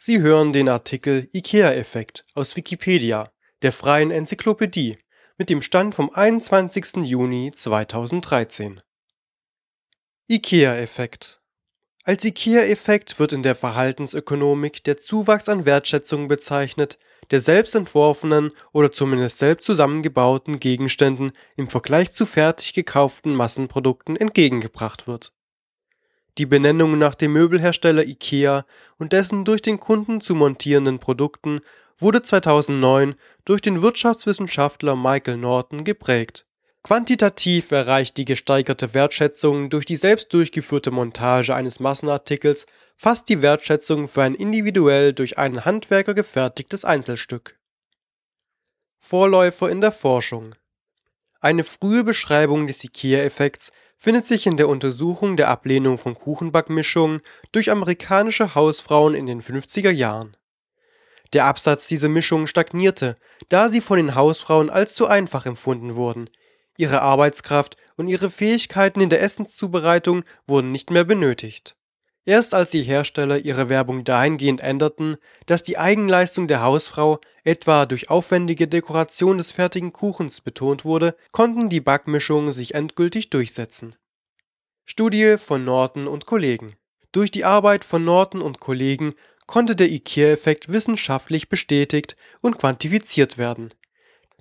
Sie hören den Artikel IKEA-Effekt, aus Wikipedia, der freien Enzyklopädie. Mit dem Stand vom 21. Juni 2013 IKEA-Effekt Als IKEA-Effekt wird in der Verhaltensökonomik der Zuwachs an Wertschätzung bezeichnet, der selbst entworfenen oder zumindest selbst zusammengebauten Gegenständen im Vergleich zu fertig gekauften Massenprodukten entgegengebracht wird die Benennung nach dem Möbelhersteller IKEA und dessen durch den Kunden zu montierenden Produkten wurde 2009 durch den Wirtschaftswissenschaftler Michael Norton geprägt. Quantitativ erreicht die gesteigerte Wertschätzung durch die selbst durchgeführte Montage eines Massenartikels fast die Wertschätzung für ein individuell durch einen Handwerker gefertigtes Einzelstück. Vorläufer in der Forschung Eine frühe Beschreibung des IKEA-Effekts findet sich in der Untersuchung der Ablehnung von Kuchenbackmischungen durch amerikanische Hausfrauen in den 50er Jahren. Der Absatz dieser Mischungen stagnierte, da sie von den Hausfrauen als zu einfach empfunden wurden. Ihre Arbeitskraft und ihre Fähigkeiten in der Essenszubereitung wurden nicht mehr benötigt Erst als die Hersteller ihre Werbung dahingehend änderten, dass die Eigenleistung der Hausfrau etwa durch aufwendige Dekoration des fertigen Kuchens betont wurde, konnten die Backmischungen sich endgültig durchsetzen. Studie von Norton und Kollegen Durch die Arbeit von Norton und Kollegen konnte der IKEA-Effekt wissenschaftlich bestätigt und quantifiziert werden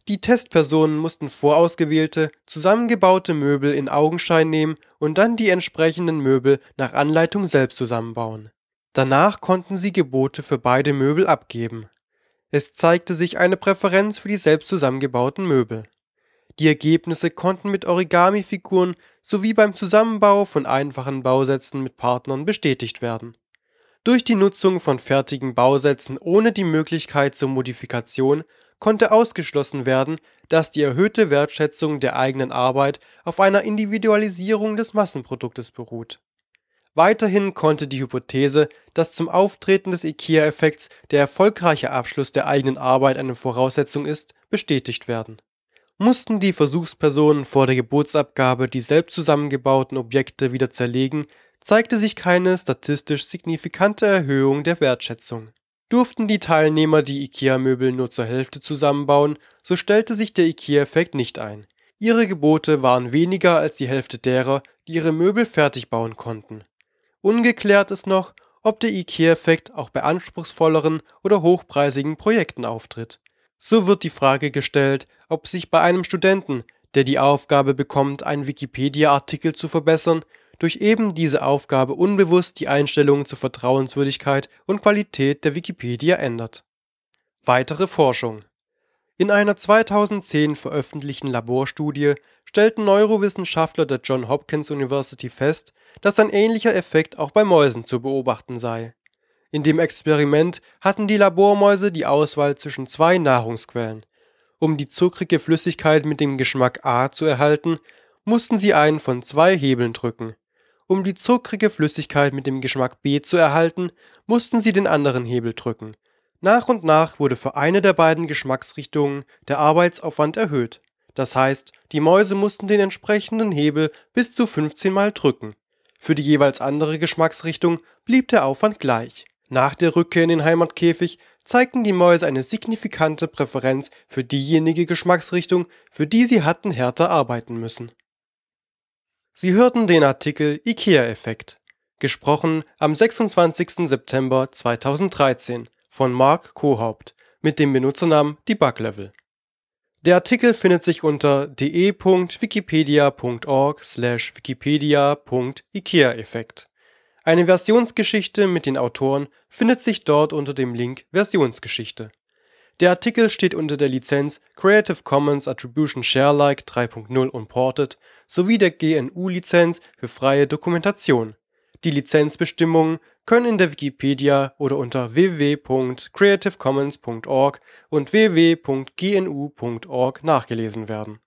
die Testpersonen mussten vorausgewählte, zusammengebaute Möbel in Augenschein nehmen und dann die entsprechenden Möbel nach Anleitung selbst zusammenbauen. Danach konnten sie Gebote für beide Möbel abgeben. Es zeigte sich eine Präferenz für die selbst zusammengebauten Möbel. Die Ergebnisse konnten mit Origami-Figuren sowie beim Zusammenbau von einfachen Bausätzen mit Partnern bestätigt werden. Durch die Nutzung von fertigen Bausätzen ohne die Möglichkeit zur Modifikation konnte ausgeschlossen werden, dass die erhöhte Wertschätzung der eigenen Arbeit auf einer Individualisierung des Massenproduktes beruht. Weiterhin konnte die Hypothese, dass zum Auftreten des IKEA-Effekts der erfolgreiche Abschluss der eigenen Arbeit eine Voraussetzung ist, bestätigt werden. Mussten die Versuchspersonen vor der Gebotsabgabe die selbst zusammengebauten Objekte wieder zerlegen, zeigte sich keine statistisch signifikante Erhöhung der Wertschätzung Durften die Teilnehmer die IKEA-Möbel nur zur Hälfte zusammenbauen, so stellte sich der IKEA-Effekt nicht ein. Ihre Gebote waren weniger als die Hälfte derer, die ihre Möbel fertig bauen konnten. Ungeklärt ist noch, ob der IKEA-Effekt auch bei anspruchsvolleren oder hochpreisigen Projekten auftritt. So wird die Frage gestellt, ob sich bei einem Studenten, der die Aufgabe bekommt, einen Wikipedia-Artikel zu verbessern, durch eben diese Aufgabe unbewusst die Einstellung zur Vertrauenswürdigkeit und Qualität der Wikipedia ändert. Weitere Forschung In einer 2010 veröffentlichten Laborstudie stellten Neurowissenschaftler der Johns Hopkins University fest, dass ein ähnlicher Effekt auch bei Mäusen zu beobachten sei. In dem Experiment hatten die Labormäuse die Auswahl zwischen zwei Nahrungsquellen. Um die zuckrige Flüssigkeit mit dem Geschmack A zu erhalten, mussten sie einen von zwei Hebeln drücken um die zuckrige Flüssigkeit mit dem Geschmack B zu erhalten, mussten sie den anderen Hebel drücken. Nach und nach wurde für eine der beiden Geschmacksrichtungen der Arbeitsaufwand erhöht. Das heißt, die Mäuse mussten den entsprechenden Hebel bis zu 15 Mal drücken. Für die jeweils andere Geschmacksrichtung blieb der Aufwand gleich. Nach der Rückkehr in den Heimatkäfig zeigten die Mäuse eine signifikante Präferenz für diejenige Geschmacksrichtung, für die sie hatten härter arbeiten müssen Sie hörten den Artikel IKEA-Effekt, gesprochen am 26. September 2013 von Mark Kohaupt mit dem Benutzernamen debuglevel. Der Artikel findet sich unter de.wikipedia.org/wikipedia.ikea-Effekt. Eine Versionsgeschichte mit den Autoren findet sich dort unter dem Link Versionsgeschichte der Artikel steht unter der Lizenz Creative Commons Attribution Share Alike 3.0 Unported sowie der GNU-Lizenz für freie Dokumentation. Die Lizenzbestimmungen können in der Wikipedia oder unter www.creativecommons.org und www.gnu.org nachgelesen werden